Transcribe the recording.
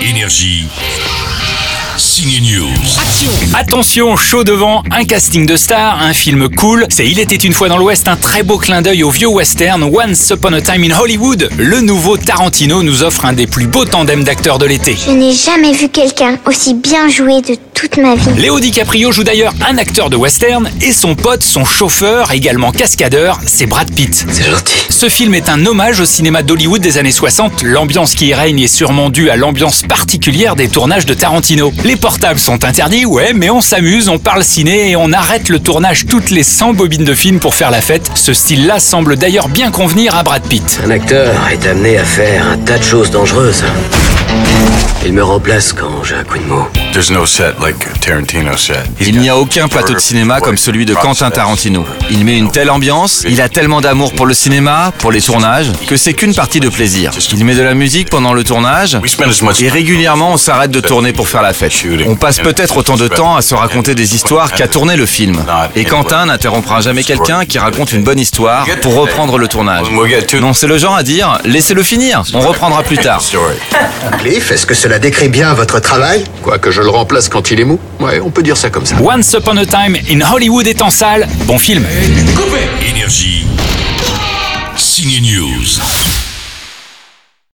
Énergie. Signe News. Attention, chaud devant, un casting de stars, un film cool. C'est Il était une fois dans l'Ouest, un très beau clin d'œil au vieux western Once Upon a Time in Hollywood. Le nouveau Tarantino nous offre un des plus beaux tandems d'acteurs de l'été. Je n'ai jamais vu quelqu'un aussi bien joué de toute ma vie. Léo DiCaprio joue d'ailleurs un acteur de western et son pote, son chauffeur, également cascadeur, c'est Brad Pitt. C'est gentil. Ce film est un hommage au cinéma d'Hollywood des années 60. L'ambiance qui y règne est sûrement due à l'ambiance particulière des tournages de Tarantino. Les portables sont interdits, ouais, mais on s'amuse, on parle ciné et on arrête le tournage toutes les 100 bobines de film pour faire la fête. Ce style-là semble d'ailleurs bien convenir à Brad Pitt. Un acteur est amené à faire un tas de choses dangereuses. Il me remplace quand j'ai un coup de mot. There's no set like a Tarantino set. Il n'y a aucun plateau de cinéma comme celui de Quentin Tarantino. Il met une telle ambiance, il a tellement d'amour pour le cinéma, pour les tournages, que c'est qu'une partie de plaisir. Il met de la musique pendant le tournage, et régulièrement on s'arrête de tourner pour faire la fête. On passe peut-être autant de temps à se raconter des histoires qu'à tourner le film. Et Quentin n'interrompra jamais quelqu'un qui raconte une bonne histoire pour reprendre le tournage. Non, c'est le genre à dire, laissez-le finir, on reprendra plus tard. Est-ce que cela décrit bien votre travail Quoique je le remplace quand il est mou. Ouais, on peut dire ça comme ça. Once Upon a Time in Hollywood est en salle. Bon film. Énergie. Signe News.